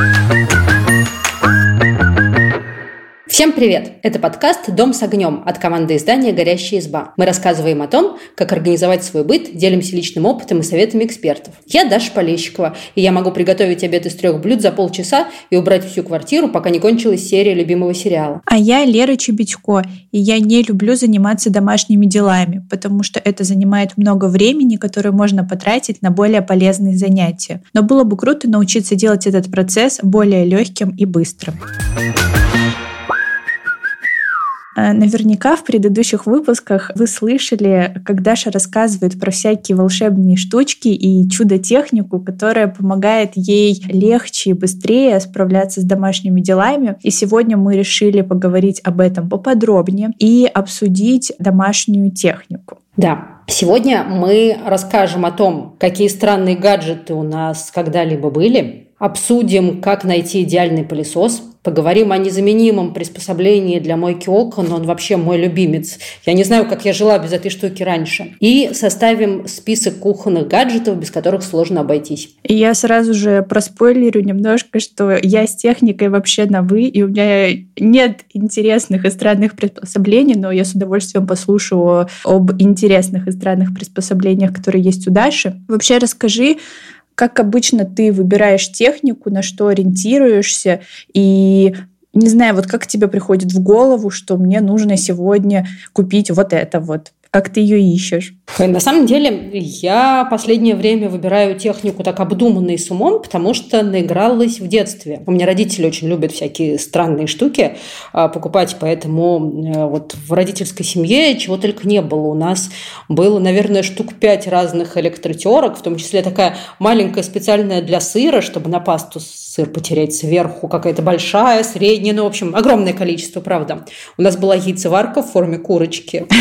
Thank you. Всем привет! Это подкаст «Дом с огнем» от команды издания «Горящая изба». Мы рассказываем о том, как организовать свой быт, делимся личным опытом и советами экспертов. Я Даша Полещикова, и я могу приготовить обед из трех блюд за полчаса и убрать всю квартиру, пока не кончилась серия любимого сериала. А я Лера Чебедько, и я не люблю заниматься домашними делами, потому что это занимает много времени, которое можно потратить на более полезные занятия. Но было бы круто научиться делать этот процесс более легким и быстрым. Наверняка в предыдущих выпусках вы слышали, как Даша рассказывает про всякие волшебные штучки и чудо-технику, которая помогает ей легче и быстрее справляться с домашними делами. И сегодня мы решили поговорить об этом поподробнее и обсудить домашнюю технику. Да, сегодня мы расскажем о том, какие странные гаджеты у нас когда-либо были, обсудим, как найти идеальный пылесос, Поговорим о незаменимом приспособлении для мойки окон. Он вообще мой любимец. Я не знаю, как я жила без этой штуки раньше. И составим список кухонных гаджетов, без которых сложно обойтись. И я сразу же проспойлерю немножко, что я с техникой вообще на «вы», и у меня нет интересных и странных приспособлений, но я с удовольствием послушаю об интересных и странных приспособлениях, которые есть у Даши. Вообще расскажи, как обычно ты выбираешь технику, на что ориентируешься, и не знаю, вот как тебе приходит в голову, что мне нужно сегодня купить вот это вот. Как ты ее ищешь? На самом деле, я последнее время выбираю технику так обдуманно и с умом, потому что наигралась в детстве. У меня родители очень любят всякие странные штуки а, покупать, поэтому э, вот в родительской семье чего только не было. У нас было, наверное, штук пять разных электротерок, в том числе такая маленькая специальная для сыра, чтобы на пасту сыр потереть сверху, какая-то большая, средняя, ну, в общем, огромное количество, правда. У нас была яйцеварка в форме курочки.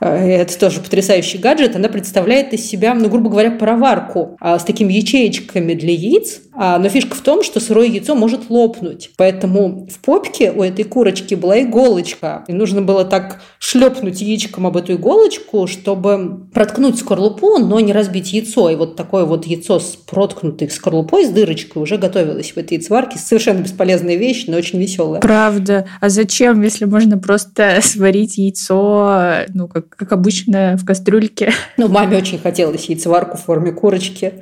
Э, это тоже потрясающий гаджет, она представляет из себя, ну, грубо говоря, пароварку а, с такими ячеечками для яиц. А, но фишка в том, что сырое яйцо может лопнуть. Поэтому в попке у этой курочки была иголочка. И нужно было так шлепнуть яичком об эту иголочку, чтобы проткнуть скорлупу, но не разбить яйцо. И вот такое вот яйцо с проткнутой скорлупой, с дырочкой уже готовилось в этой яйцеварке. Совершенно бесполезная вещь, но очень веселая. Правда. А зачем, если можно просто сварить яйцо, ну, как как обычно, в кастрюльке. Ну, маме очень хотелось яйцеварку в форме курочки,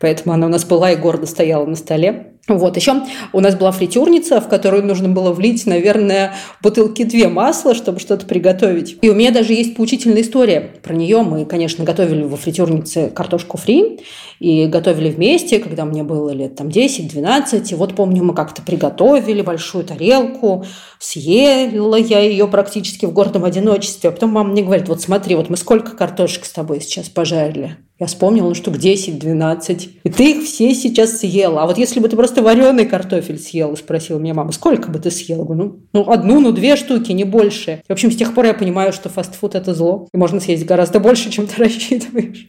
поэтому она у нас была и гордо стояла на столе. Вот, еще у нас была фритюрница, в которую нужно было влить, наверное, бутылки две масла, чтобы что-то приготовить. И у меня даже есть поучительная история про нее. Мы, конечно, готовили во фритюрнице картошку фри и готовили вместе, когда мне было лет там 10-12. И вот помню, мы как-то приготовили большую тарелку, съела я ее практически в гордом одиночестве. А потом мама мне говорит, вот смотри, вот мы сколько картошек с тобой сейчас пожарили. Я вспомнила, ну, штук 10-12. И ты их все сейчас съела. А вот если бы ты просто вареный картофель съела, спросила меня мама, сколько бы ты съела? Ну, ну, одну, ну, две штуки, не больше. В общем, с тех пор я понимаю, что фастфуд – это зло. И можно съесть гораздо больше, чем ты рассчитываешь.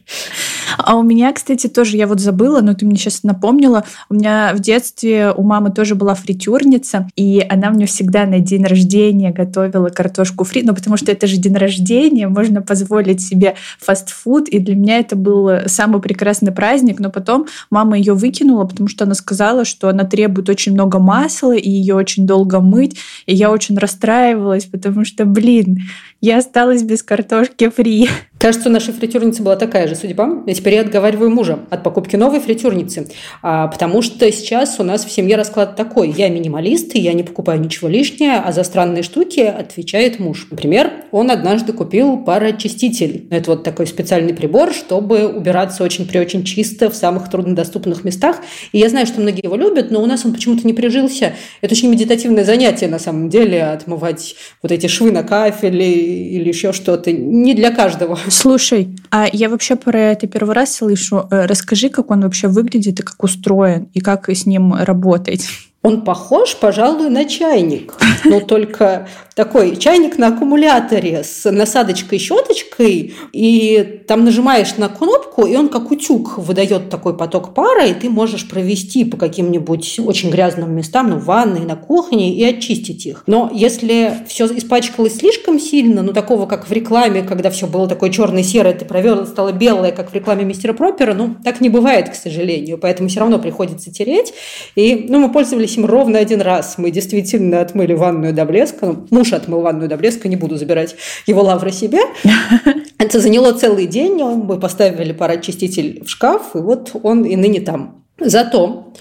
А у меня, кстати, тоже, я вот забыла, но ты мне сейчас напомнила, у меня в детстве у мамы тоже была фритюрница, и она мне всегда на день рождения готовила картошку фри, ну потому что это же день рождения, можно позволить себе фастфуд, и для меня это был самый прекрасный праздник, но потом мама ее выкинула, потому что она сказала, что она требует очень много масла, и ее очень долго мыть, и я очень расстраивалась, потому что, блин, я осталась без картошки фри. Кажется, у нашей фритюрницы была такая же судьба. И теперь я отговариваю мужа от покупки новой фритюрницы, а, потому что сейчас у нас в семье расклад такой. Я минималист, и я не покупаю ничего лишнего, а за странные штуки отвечает муж. Например, он однажды купил пароочиститель. Это вот такой специальный прибор, чтобы убираться очень при очень чисто в самых труднодоступных местах. И я знаю, что многие его любят, но у нас он почему-то не прижился. Это очень медитативное занятие, на самом деле, отмывать вот эти швы на кафеле или еще что-то. Не для каждого. Слушай, а я вообще про это первый раз слышу. Э, расскажи, как он вообще выглядит и как устроен, и как с ним работать. Он похож, пожалуй, на чайник, но только такой чайник на аккумуляторе с насадочкой-щеточкой, и там нажимаешь на кнопку, и он как утюг выдает такой поток пара, и ты можешь провести по каким-нибудь очень грязным местам, ну, в ванной, на кухне, и очистить их. Но если все испачкалось слишком сильно, ну, такого, как в рекламе, когда все было такое черное-серое, ты провел, стало белое, как в рекламе мистера Пропера, ну, так не бывает, к сожалению, поэтому все равно приходится тереть. И, ну, мы пользовались им ровно один раз. Мы действительно отмыли ванную до блеска. Ну, муж отмыл ванную до блеска, не буду забирать его лавры себе. Это заняло целый день. Мы поставили пароочиститель в шкаф, и вот он и ныне там. Зато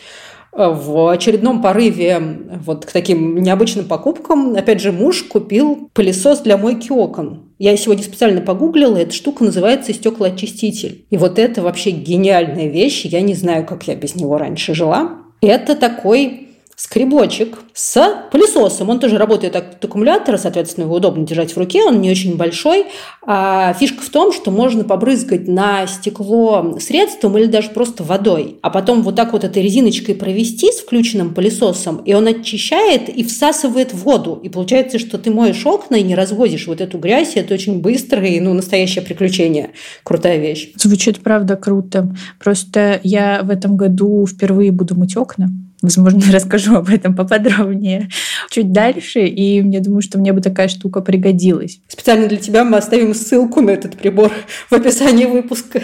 э, в очередном порыве вот к таким необычным покупкам, опять же, муж купил пылесос для мойки окон. Я сегодня специально погуглила, эта штука называется стеклоочиститель. И вот это вообще гениальная вещь. Я не знаю, как я без него раньше жила. Это такой скребочек с пылесосом. Он тоже работает от аккумулятора, соответственно, его удобно держать в руке, он не очень большой. А фишка в том, что можно побрызгать на стекло средством или даже просто водой, а потом вот так вот этой резиночкой провести с включенным пылесосом, и он очищает и всасывает воду. И получается, что ты моешь окна и не разводишь вот эту грязь, и это очень быстро и ну, настоящее приключение. Крутая вещь. Звучит, правда, круто. Просто я в этом году впервые буду мыть окна. Возможно, расскажу об этом поподробнее чуть дальше, и я думаю, что мне бы такая штука пригодилась. Специально для тебя мы оставим ссылку на этот прибор в описании выпуска.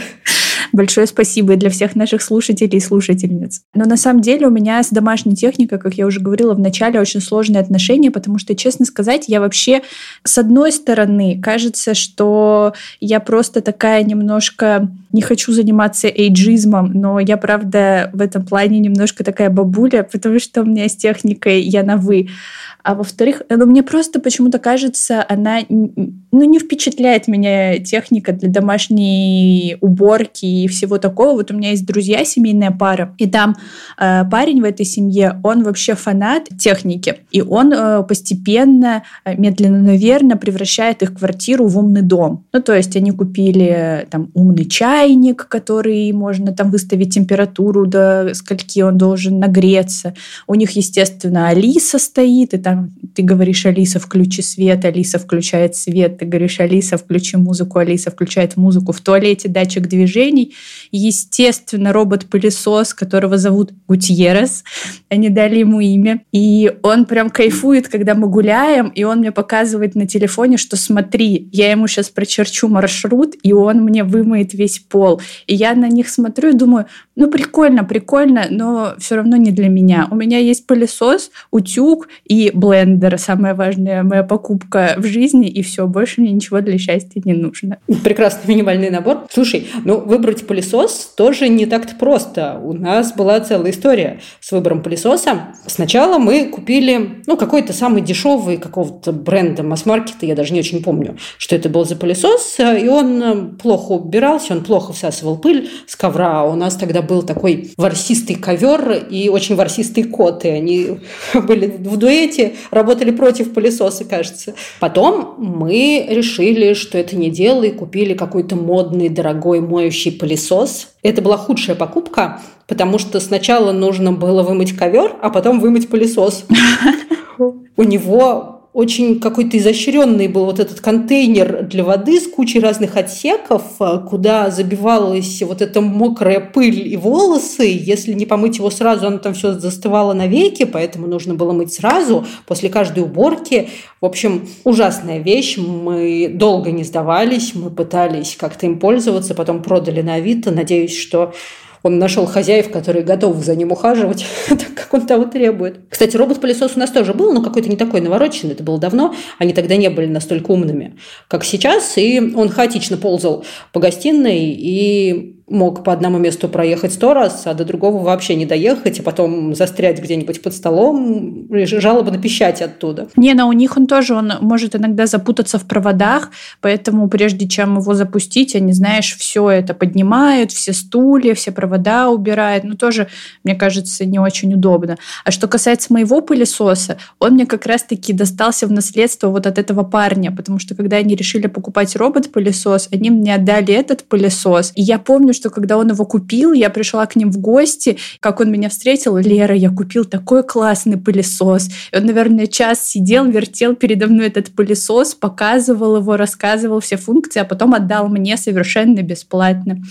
Большое спасибо и для всех наших слушателей и слушательниц. Но на самом деле у меня с домашней техникой, как я уже говорила в начале, очень сложные отношения, потому что, честно сказать, я вообще, с одной стороны, кажется, что я просто такая немножко не хочу заниматься эйджизмом, но я, правда, в этом плане немножко такая бабуля, потому что у меня с техникой я на «вы». А во-вторых, ну, мне просто почему-то кажется, она ну, не впечатляет меня техника для домашней уборки и всего такого. Вот у меня есть друзья, семейная пара, и там э, парень в этой семье, он вообще фанат техники, и он э, постепенно, э, медленно, наверное, превращает их квартиру в умный дом. Ну, то есть они купили там умный чайник, который можно там выставить температуру, до скольки он должен нагреться. У них, естественно, Алиса стоит, и там ты говоришь, Алиса, включи свет, Алиса включает свет, ты говоришь, Алиса, включи музыку, Алиса включает музыку. В туалете датчик движений. Естественно, робот-пылесос, которого зовут Гутьерес, они дали ему имя. И он прям кайфует, когда мы гуляем, и он мне показывает на телефоне, что смотри, я ему сейчас прочерчу маршрут, и он мне вымоет весь пол. И я на них смотрю и думаю, ну прикольно, прикольно, но все равно не для меня. У меня есть пылесос, утюг и блендер, самая важная моя покупка в жизни, и все, больше мне ничего для счастья не нужно. Прекрасный минимальный набор. Слушай, ну выбрать пылесос тоже не так-то просто. У нас была целая история с выбором пылесоса. Сначала мы купили, ну, какой-то самый дешевый какого-то бренда масс-маркета, я даже не очень помню, что это был за пылесос, и он плохо убирался, он плохо всасывал пыль с ковра. У нас тогда был такой ворсистый ковер и очень ворсистый кот, и они были в дуэте, работали против пылесоса, кажется. Потом мы решили, что это не дело, и купили какой-то модный, дорогой моющий пылесос. Это была худшая покупка, потому что сначала нужно было вымыть ковер, а потом вымыть пылесос. У него очень какой-то изощренный был вот этот контейнер для воды с кучей разных отсеков, а, куда забивалась вот эта мокрая пыль и волосы. Если не помыть его сразу, оно там все застывало навеки, поэтому нужно было мыть сразу, после каждой уборки. В общем, ужасная вещь. Мы долго не сдавались, мы пытались как-то им пользоваться, потом продали на Авито. Надеюсь, что он нашел хозяев, которые готовы за ним ухаживать, так как он того требует. Кстати, робот-пылесос у нас тоже был, но какой-то не такой навороченный, это было давно. Они тогда не были настолько умными, как сейчас, и он хаотично ползал по гостиной и мог по одному месту проехать сто раз, а до другого вообще не доехать, и потом застрять где-нибудь под столом, жалобно пищать оттуда. Не, но у них он тоже, он может иногда запутаться в проводах, поэтому прежде чем его запустить, они, знаешь, все это поднимают, все стулья, все провода убирают. Ну, тоже, мне кажется, не очень удобно. А что касается моего пылесоса, он мне как раз-таки достался в наследство вот от этого парня, потому что когда они решили покупать робот-пылесос, они мне отдали этот пылесос, и я помню, что когда он его купил, я пришла к ним в гости, как он меня встретил, Лера, я купил такой классный пылесос. И он, наверное, час сидел, вертел передо мной этот пылесос, показывал его, рассказывал все функции, а потом отдал мне совершенно бесплатно.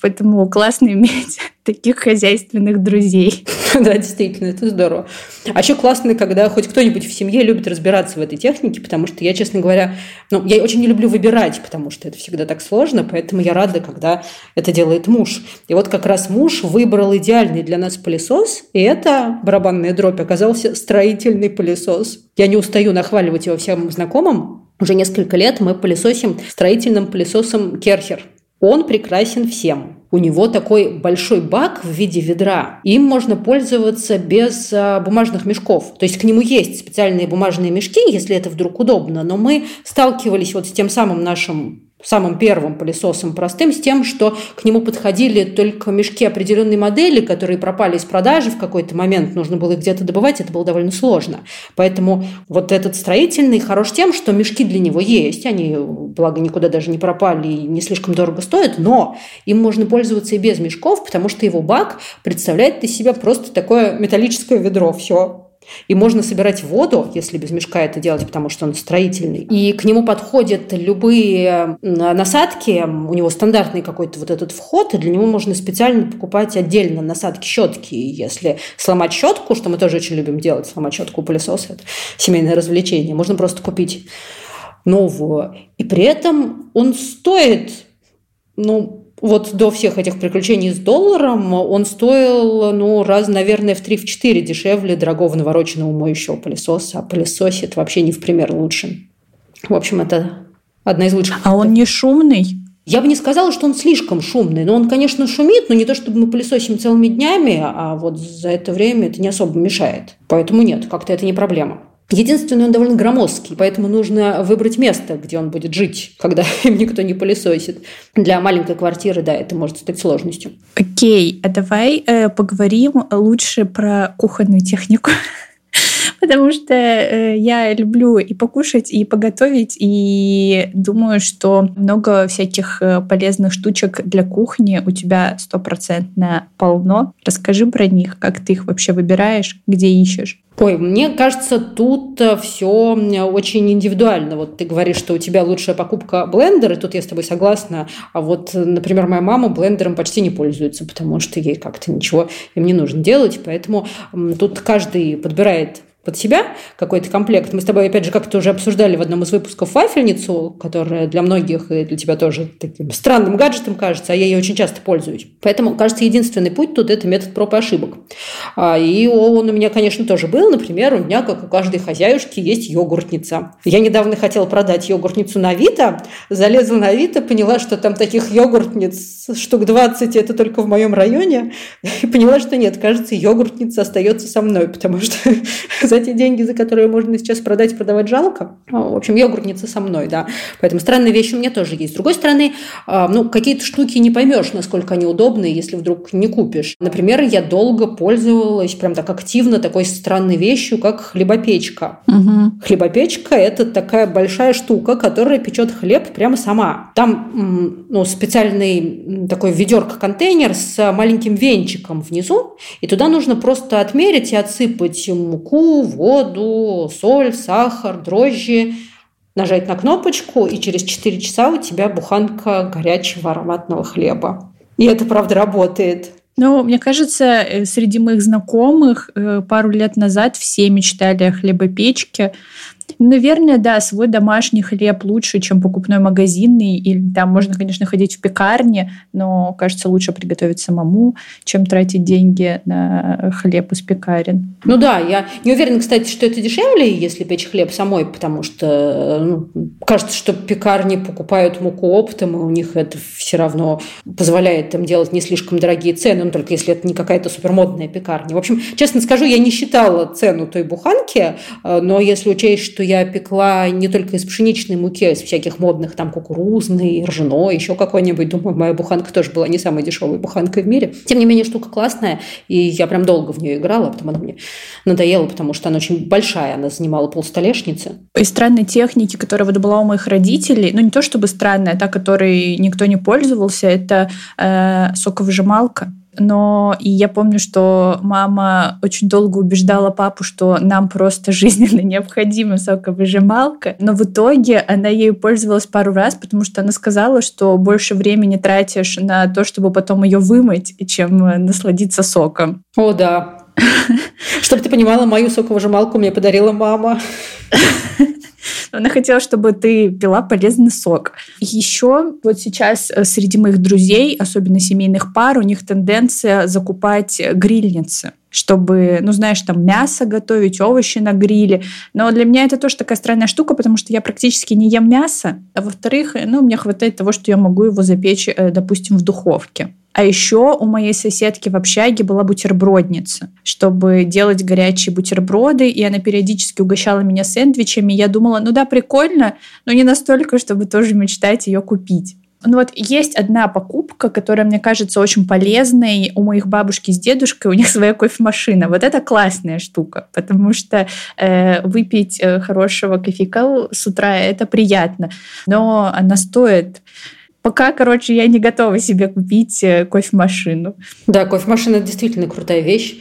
Поэтому классно иметь таких хозяйственных друзей. Да, действительно, это здорово. А еще классно, когда хоть кто-нибудь в семье любит разбираться в этой технике, потому что я, честно говоря, ну, я очень не люблю выбирать, потому что это всегда так сложно, поэтому я рада, когда это делает муж. И вот как раз муж выбрал идеальный для нас пылесос, и это, барабанная дробь, оказался строительный пылесос. Я не устаю нахваливать его всем знакомым. Уже несколько лет мы пылесосим строительным пылесосом Керхер. Он прекрасен всем. У него такой большой бак в виде ведра. Им можно пользоваться без а, бумажных мешков. То есть к нему есть специальные бумажные мешки, если это вдруг удобно. Но мы сталкивались вот с тем самым нашим самым первым пылесосом простым, с тем, что к нему подходили только мешки определенной модели, которые пропали из продажи в какой-то момент, нужно было их где-то добывать, это было довольно сложно. Поэтому вот этот строительный хорош тем, что мешки для него есть, они, благо, никуда даже не пропали и не слишком дорого стоят, но им можно пользоваться и без мешков, потому что его бак представляет из себя просто такое металлическое ведро, все, и можно собирать воду, если без мешка это делать, потому что он строительный. И к нему подходят любые насадки. У него стандартный какой-то вот этот вход, и для него можно специально покупать отдельно насадки щетки. И если сломать щетку, что мы тоже очень любим делать, сломать щетку у пылесоса, это семейное развлечение, можно просто купить новую. И при этом он стоит, ну, вот до всех этих приключений с долларом он стоил, ну, раз, наверное, в 3-4 дешевле дорогого навороченного моющего пылесоса. А пылесосит вообще не в пример лучше. В общем, это одна из лучших. А он не шумный? Я бы не сказала, что он слишком шумный, но он, конечно, шумит, но не то, чтобы мы пылесосим целыми днями, а вот за это время это не особо мешает. Поэтому нет, как-то это не проблема. Единственное, он довольно громоздкий, поэтому нужно выбрать место, где он будет жить, когда им никто не пылесосит. Для маленькой квартиры, да, это может стать сложностью. Окей, а давай э, поговорим лучше про кухонную технику. Потому что э, я люблю и покушать, и поготовить, и думаю, что много всяких э, полезных штучек для кухни у тебя стопроцентно полно. Расскажи про них, как ты их вообще выбираешь, где ищешь. Ой, мне кажется, тут э, все очень индивидуально. Вот ты говоришь, что у тебя лучшая покупка блендер, и тут я с тобой согласна. А вот, например, моя мама блендером почти не пользуется, потому что ей как-то ничего им не нужно делать. Поэтому тут каждый подбирает под себя какой-то комплект. Мы с тобой, опять же, как-то уже обсуждали в одном из выпусков вафельницу, которая для многих и для тебя тоже таким странным гаджетом кажется, а я ей очень часто пользуюсь. Поэтому, кажется, единственный путь тут – это метод проб и ошибок. А, и он у меня, конечно, тоже был. Например, у меня, как у каждой хозяюшки, есть йогуртница. Я недавно хотела продать йогуртницу на Авито, залезла на Авито, поняла, что там таких йогуртниц штук 20, это только в моем районе, и поняла, что нет, кажется, йогуртница остается со мной, потому что за те деньги, за которые можно сейчас продать, продавать жалко. В общем, йогуртница со мной, да. Поэтому странные вещи у меня тоже есть. С другой стороны, а, ну, какие-то штуки не поймешь, насколько они удобные, если вдруг не купишь. Например, я долго пользовалась прям так активно такой странной вещью, как хлебопечка. Угу. Хлебопечка – это такая большая штука, которая печет хлеб прямо сама. Там ну, специальный такой ведерко-контейнер с маленьким венчиком внизу, и туда нужно просто отмерить и отсыпать воду, соль, сахар, дрожжи, нажать на кнопочку, и через 4 часа у тебя буханка горячего ароматного хлеба. И это, правда, работает. Ну, мне кажется, э, среди моих знакомых э, пару лет назад все мечтали о хлебопечке. Наверное, да, свой домашний хлеб лучше, чем покупной магазинный. Или там можно, конечно, ходить в пекарне, но, кажется, лучше приготовить самому, чем тратить деньги на хлеб из пекарен. Ну да, я не уверена, кстати, что это дешевле, если печь хлеб самой, потому что ну, кажется, что пекарни покупают муку оптом, и у них это все равно позволяет им делать не слишком дорогие цены, ну, только если это не какая-то супермодная пекарня. В общем, честно скажу, я не считала цену той буханки, э, но если учесть, что я пекла не только из пшеничной муки, а из всяких модных, там, кукурузной, ржаной, еще какой-нибудь. Думаю, моя буханка тоже была не самой дешевой буханкой в мире. Тем не менее, штука классная, и я прям долго в нее играла, а потом она мне надоела, потому что она очень большая, она занимала полстолешницы. Из странной техники, которая вот была у моих родителей, ну не то чтобы странная, та, которой никто не пользовался, это э, соковыжималка. Но и я помню, что мама очень долго убеждала папу, что нам просто жизненно необходима соковыжималка. Но в итоге она ею пользовалась пару раз, потому что она сказала, что больше времени тратишь на то, чтобы потом ее вымыть, чем насладиться соком. О, да. Чтобы ты понимала, мою соковыжималку мне подарила мама. Она хотела, чтобы ты пила полезный сок. Еще вот сейчас э, среди моих друзей, особенно семейных пар, у них тенденция закупать грильницы чтобы, ну, знаешь, там мясо готовить, овощи на гриле. Но для меня это тоже такая странная штука, потому что я практически не ем мясо. А во-вторых, ну, мне хватает того, что я могу его запечь, э, допустим, в духовке. А еще у моей соседки в общаге была бутербродница, чтобы делать горячие бутерброды, и она периодически угощала меня сэндвичами. Я думала, ну да, прикольно, но не настолько, чтобы тоже мечтать ее купить. Ну вот есть одна покупка, которая мне кажется очень полезной. У моих бабушки с дедушкой у них своя кофемашина. Вот это классная штука, потому что э, выпить э, хорошего кофейка с утра это приятно, но она стоит Пока, короче, я не готова себе купить э, кофемашину. Да, кофемашина действительно крутая вещь.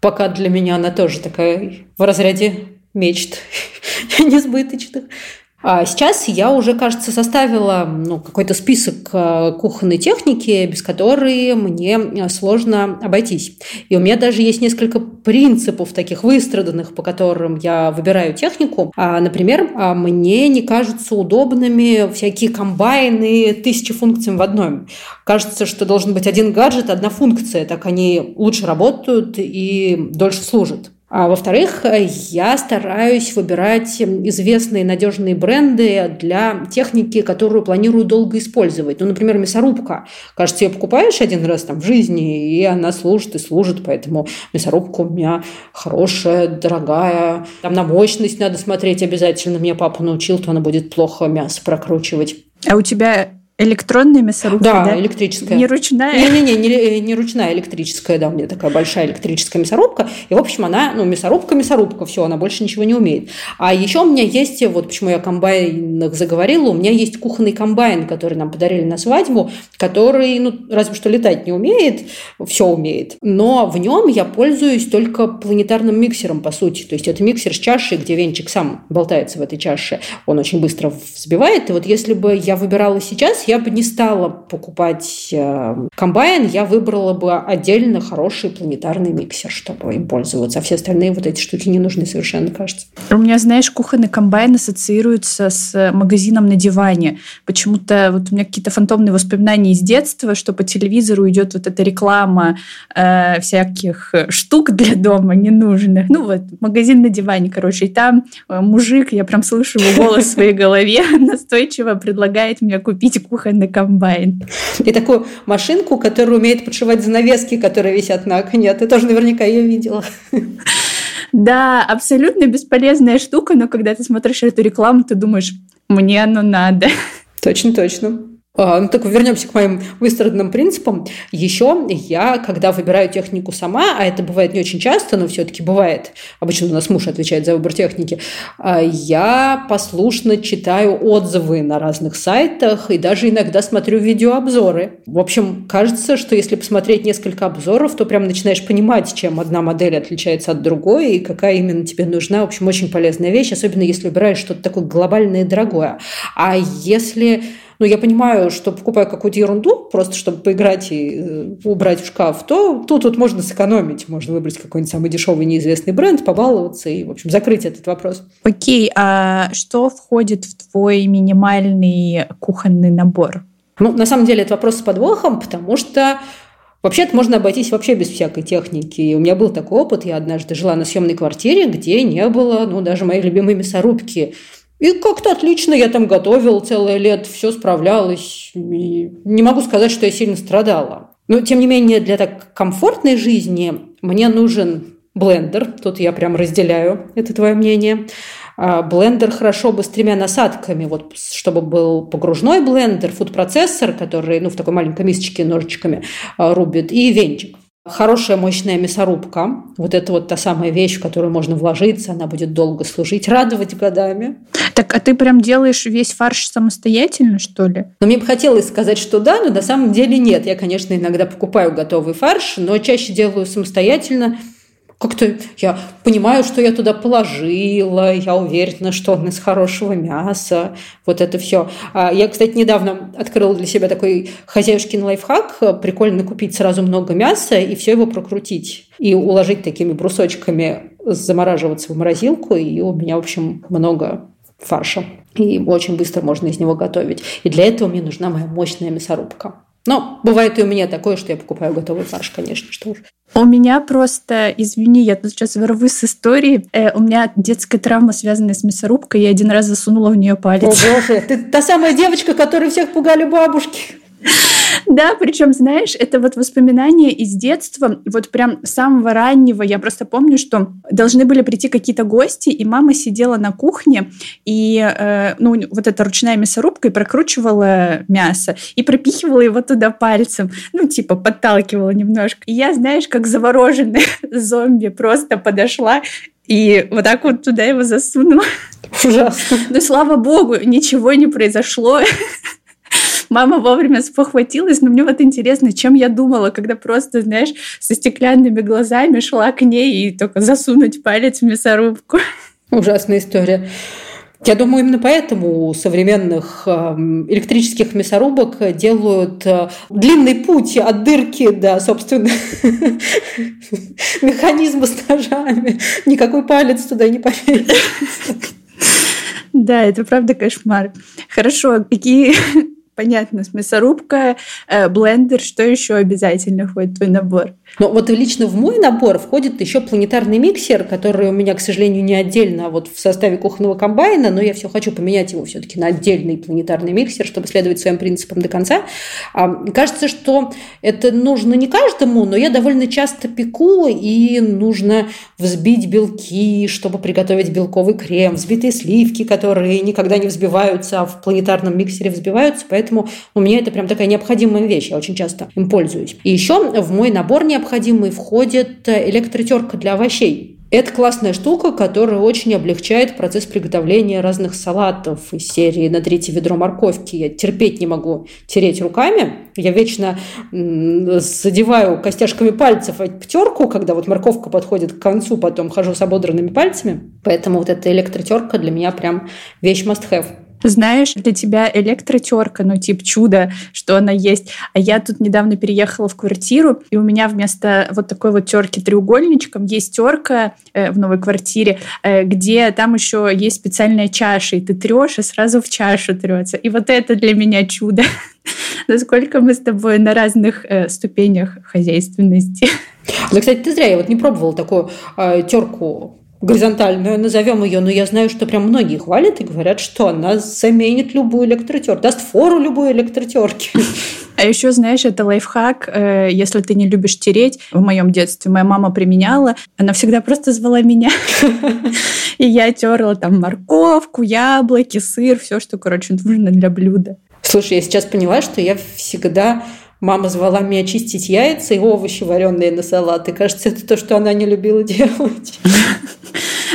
Пока для меня она тоже такая в разряде мечт несбыточных. А сейчас я уже, кажется, составила ну, какой-то список э, кухонной техники, без которой мне э, сложно обойтись. И у меня даже есть несколько принципов таких выстраданных, по которым я выбираю технику. А, например, а, мне не кажутся удобными всякие комбайны тысячи функций в одном. Кажется, что должен быть один гаджет, одна функция. Так они лучше работают и дольше служат. А во-вторых, я стараюсь выбирать известные надежные бренды для техники, которую планирую долго использовать. Ну, например, мясорубка. Кажется, ее покупаешь один раз там в жизни, и она служит и служит, поэтому мясорубка у меня хорошая, дорогая. Там на мощность надо смотреть обязательно. Меня папа научил, то она будет плохо мясо прокручивать. А у тебя Электронная мясорубка, да? Да, электрическая. Не ручная? Не-не-не, не, не ручная, электрическая, да, у меня такая большая электрическая мясорубка. И, в общем, она, ну, мясорубка-мясорубка, все, она больше ничего не умеет. А еще у меня есть, вот почему я о комбайнах заговорила, у меня есть кухонный комбайн, который нам подарили на свадьбу, который, ну, разве что летать не умеет, все умеет. Но в нем я пользуюсь только планетарным миксером, по сути. То есть это миксер с чашей, где венчик сам болтается в этой чаше. Он очень быстро взбивает. И вот если бы я выбирала сейчас, я бы не стала покупать э, комбайн, я выбрала бы отдельно хороший планетарный миксер, чтобы им пользоваться. А все остальные вот эти штуки не нужны совершенно, кажется. У меня, знаешь, кухонный комбайн ассоциируется с магазином на диване. Почему-то вот у меня какие-то фантомные воспоминания из детства, что по телевизору идет вот эта реклама э, всяких штук для дома ненужных. Ну вот, магазин на диване, короче. И там э, мужик, я прям слышу его голос в своей голове, настойчиво предлагает мне купить кухонный кухонный комбайн. И такую машинку, которая умеет подшивать занавески, которые висят на окне. Ты тоже наверняка ее видела. Да, абсолютно бесполезная штука, но когда ты смотришь эту рекламу, ты думаешь, мне оно надо. Точно, точно. Ну, так вернемся к моим выстраданным принципам. Еще я, когда выбираю технику сама, а это бывает не очень часто, но все-таки бывает, обычно у нас муж отвечает за выбор техники, а, я послушно читаю отзывы на разных сайтах и даже иногда смотрю видеообзоры. В общем, кажется, что если посмотреть несколько обзоров, то прям начинаешь понимать, чем одна модель отличается от другой и какая именно тебе нужна. В общем, очень полезная вещь, особенно если выбираешь что-то такое глобальное и дорогое. А если но я понимаю, что покупаю какую-то ерунду, просто чтобы поиграть и э, убрать в шкаф, то тут вот можно сэкономить. Можно выбрать какой-нибудь самый дешевый неизвестный бренд, побаловаться и, в общем, закрыть этот вопрос. Окей, а что входит в твой минимальный кухонный набор? Ну, на самом деле, это вопрос с подвохом, потому что Вообще-то можно обойтись вообще без всякой техники. И у меня был такой опыт. Я однажды жила на съемной квартире, где не было ну, даже моей любимой мясорубки. И как-то отлично я там готовила целое лет, все справлялась. И не могу сказать, что я сильно страдала. Но, тем не менее, для так комфортной жизни мне нужен блендер. Тут я прям разделяю это твое мнение. А, блендер хорошо бы с тремя насадками, вот, чтобы был погружной блендер, фуд-процессор, который ну, в такой маленькой мисочке ножичками а, рубит, и венчик. Хорошая мощная мясорубка. Вот это вот та самая вещь, в которую можно вложиться, она будет долго служить, радовать годами. Так, а ты прям делаешь весь фарш самостоятельно, что ли? Ну, мне бы хотелось сказать, что да, но на самом деле нет. Я, конечно, иногда покупаю готовый фарш, но чаще делаю самостоятельно как-то я понимаю, что я туда положила, я уверена, что он из хорошего мяса, вот это все. А я, кстати, недавно открыла для себя такой хозяюшкин лайфхак. Прикольно купить сразу много мяса и все его прокрутить. И уложить такими брусочками, замораживаться в морозилку, и у меня, в общем, много фарша. И очень быстро можно из него готовить. И для этого мне нужна моя мощная мясорубка. Но бывает и у меня такое, что я покупаю готовый фарш, конечно, что уж. У меня просто, извини, я тут сейчас ворвусь с истории. Э, у меня детская травма, связанная с мясорубкой. Я один раз засунула в нее палец. О, боже, ты та самая девочка, которой всех пугали бабушки. Да, причем, знаешь, это вот воспоминания из детства, вот прям самого раннего. Я просто помню, что должны были прийти какие-то гости, и мама сидела на кухне, и, э, ну, вот эта ручная мясорубка, и прокручивала мясо, и пропихивала его туда пальцем, ну, типа, подталкивала немножко. И я, знаешь, как завороженная зомби просто подошла и вот так вот туда его засунула. Ужасно. Но слава богу, ничего не произошло. Мама вовремя спохватилась, но мне вот интересно, чем я думала, когда просто, знаешь, со стеклянными глазами шла к ней и только засунуть палец в мясорубку. Ужасная история. Я думаю, именно поэтому у современных эм, электрических мясорубок делают э, длинный путь от дырки до, собственно, механизма с ножами. Никакой палец туда не поместится. Да, это правда кошмар. Хорошо, какие понятно, мясорубка, э, блендер, что еще обязательно входит в твой набор? Но вот лично в мой набор входит еще планетарный миксер, который у меня, к сожалению, не отдельно, а вот в составе кухонного комбайна, но я все хочу поменять его все-таки на отдельный планетарный миксер, чтобы следовать своим принципам до конца. А, кажется, что это нужно не каждому, но я довольно часто пеку, и нужно взбить белки, чтобы приготовить белковый крем, взбитые сливки, которые никогда не взбиваются, а в планетарном миксере взбиваются, поэтому у меня это прям такая необходимая вещь, я очень часто им пользуюсь. И еще в мой набор необходимый входит электротерка для овощей. Это классная штука, которая очень облегчает процесс приготовления разных салатов из серии на третье ведро морковки. Я терпеть не могу тереть руками. Я вечно задеваю костяшками пальцев терку, когда вот морковка подходит к концу, потом хожу с ободранными пальцами. Поэтому вот эта электротерка для меня прям вещь must-have. Знаешь, для тебя электротерка, ну, тип чудо, что она есть. А я тут недавно переехала в квартиру, и у меня вместо вот такой вот терки треугольничком есть терка э, в новой квартире, э, где там еще есть специальная чаша, и ты трешь, и сразу в чашу трется. И вот это для меня чудо. Насколько мы с тобой на разных э, ступенях хозяйственности. Ну, кстати, ты зря, я вот не пробовала такую э, терку горизонтальную, назовем ее, но я знаю, что прям многие хвалят и говорят, что она заменит любую электротерку, даст фору любой электротерки. А еще, знаешь, это лайфхак, э, если ты не любишь тереть. В моем детстве моя мама применяла, она всегда просто звала меня. И я терла там морковку, яблоки, сыр, все, что, короче, нужно для блюда. Слушай, я сейчас поняла, что я всегда Мама звала меня чистить яйца и овощи, вареные на салат. И кажется, это то, что она не любила делать.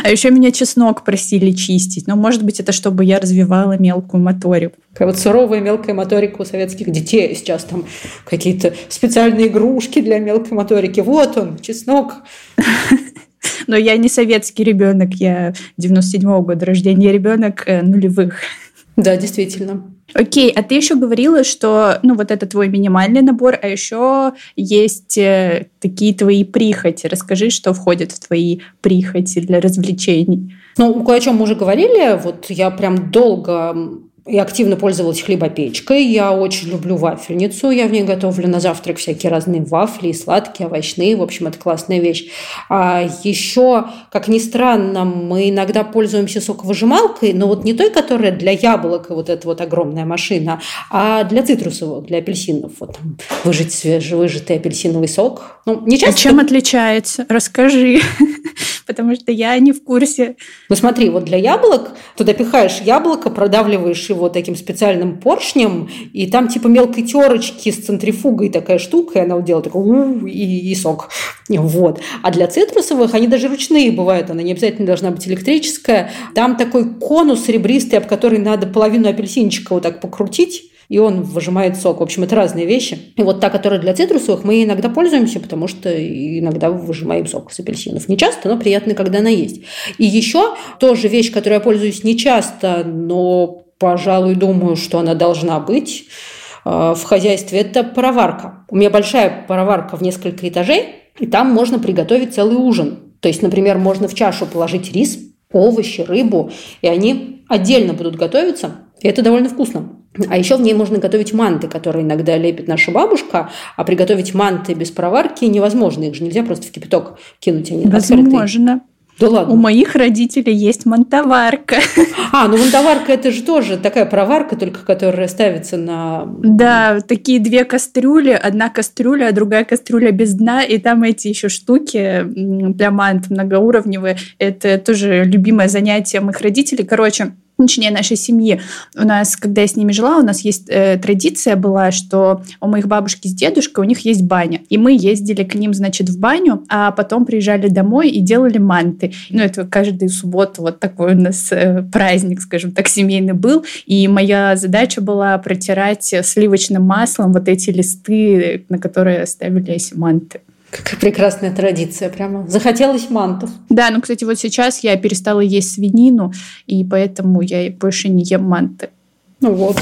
А еще меня чеснок просили чистить. Но, может быть, это чтобы я развивала мелкую моторику. Такая вот суровая мелкая моторика у советских детей. Сейчас там какие-то специальные игрушки для мелкой моторики. Вот он, чеснок. Но я не советский ребенок, я 97-го года рождения, ребенок э, нулевых. Да, действительно. Окей, а ты еще говорила, что, ну, вот это твой минимальный набор, а еще есть э, такие твои прихоти. Расскажи, что входит в твои прихоти для развлечений. Ну, кое о чем мы уже говорили. Вот я прям долго и активно пользовалась хлебопечкой. Я очень люблю вафельницу. Я в ней готовлю на завтрак всякие разные вафли, и сладкие, овощные. В общем, это классная вещь. А еще, как ни странно, мы иногда пользуемся соковыжималкой, но вот не той, которая для яблок, вот эта вот огромная машина, а для цитрусовых, для апельсинов. Вот там выжать свежевыжатый апельсиновый сок. Ну, не часто... А чем отличается? Расскажи. Потому что я не в курсе. Ну смотри, вот для яблок туда пихаешь яблоко, продавливаешь его таким специальным поршнем, и там типа мелкой терочки с центрифугой такая штука, и она делает такой и, и сок. Вот. А для цитрусовых они даже ручные бывают, она не обязательно должна быть электрическая. Там такой конус ребристый, об который надо половину апельсинчика вот так покрутить, и он выжимает сок. В общем, это разные вещи. И вот та, которая для цитрусовых, мы иногда пользуемся, потому что иногда выжимаем сок с апельсинов. Не часто, но приятно, когда она есть. И еще тоже вещь, которой я пользуюсь не часто, но, пожалуй, думаю, что она должна быть э, в хозяйстве, это пароварка. У меня большая пароварка в несколько этажей, и там можно приготовить целый ужин. То есть, например, можно в чашу положить рис, овощи, рыбу, и они отдельно будут готовиться, и это довольно вкусно. А еще в ней можно готовить манты, которые иногда лепит наша бабушка, а приготовить манты без проварки невозможно. Их же нельзя просто в кипяток кинуть. Они Возможно. Открытые. Да ладно. У моих родителей есть мантоварка. А, ну мантоварка это же тоже такая проварка, только которая ставится на... Да, такие две кастрюли. Одна кастрюля, а другая кастрюля без дна. И там эти еще штуки для мант многоуровневые. Это тоже любимое занятие моих родителей. Короче, точнее, нашей семьи. У нас, когда я с ними жила, у нас есть э, традиция была, что у моих бабушки с дедушкой у них есть баня. И мы ездили к ним, значит, в баню, а потом приезжали домой и делали манты. Ну, это каждую субботу вот такой у нас э, праздник, скажем так, семейный был. И моя задача была протирать сливочным маслом вот эти листы, на которые ставились манты. Какая прекрасная традиция, прямо захотелось мантов. Да, ну, кстати, вот сейчас я перестала есть свинину, и поэтому я больше не ем манты. Ну вот.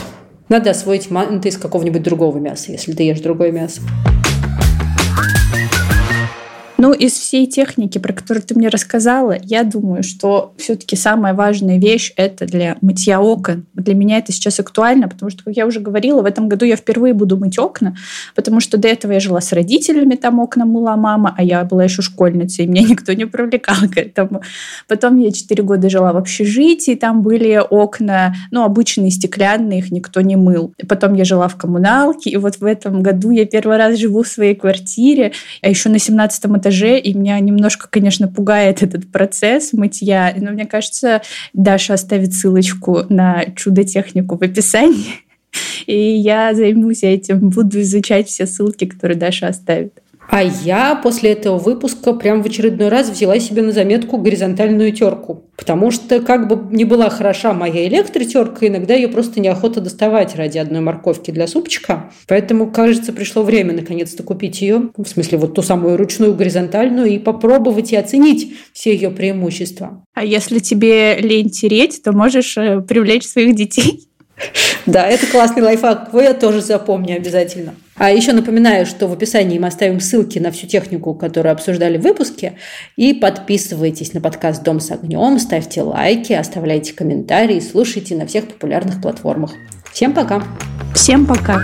Надо освоить манты из какого-нибудь другого мяса, если ты ешь другое мясо. Ну, из всей техники, про которую ты мне рассказала, я думаю, что все-таки самая важная вещь это для мытья окон. Для меня это сейчас актуально, потому что, как я уже говорила, в этом году я впервые буду мыть окна, потому что до этого я жила с родителями, там окна мыла мама, а я была еще школьницей, и меня никто не привлекал к этому. Потом я четыре года жила в общежитии, там были окна, ну, обычные стеклянные, их никто не мыл. Потом я жила в коммуналке, и вот в этом году я первый раз живу в своей квартире, а еще на 17 этаже этаже, и меня немножко, конечно, пугает этот процесс мытья. Но мне кажется, Даша оставит ссылочку на чудо-технику в описании, и я займусь этим, буду изучать все ссылки, которые Даша оставит. А я после этого выпуска прям в очередной раз взяла себе на заметку горизонтальную терку. Потому что, как бы ни была хороша моя электротерка, иногда ее просто неохота доставать ради одной морковки для супчика. Поэтому, кажется, пришло время наконец-то купить ее, в смысле вот ту самую ручную горизонтальную, и попробовать и оценить все ее преимущества. А если тебе лень тереть, то можешь э, привлечь своих детей да, это классный лайфхак. Вы я тоже запомню обязательно. А еще напоминаю, что в описании мы оставим ссылки на всю технику, которую обсуждали в выпуске. И подписывайтесь на подкаст «Дом с огнем», ставьте лайки, оставляйте комментарии, слушайте на всех популярных платформах. Всем пока! Всем пока!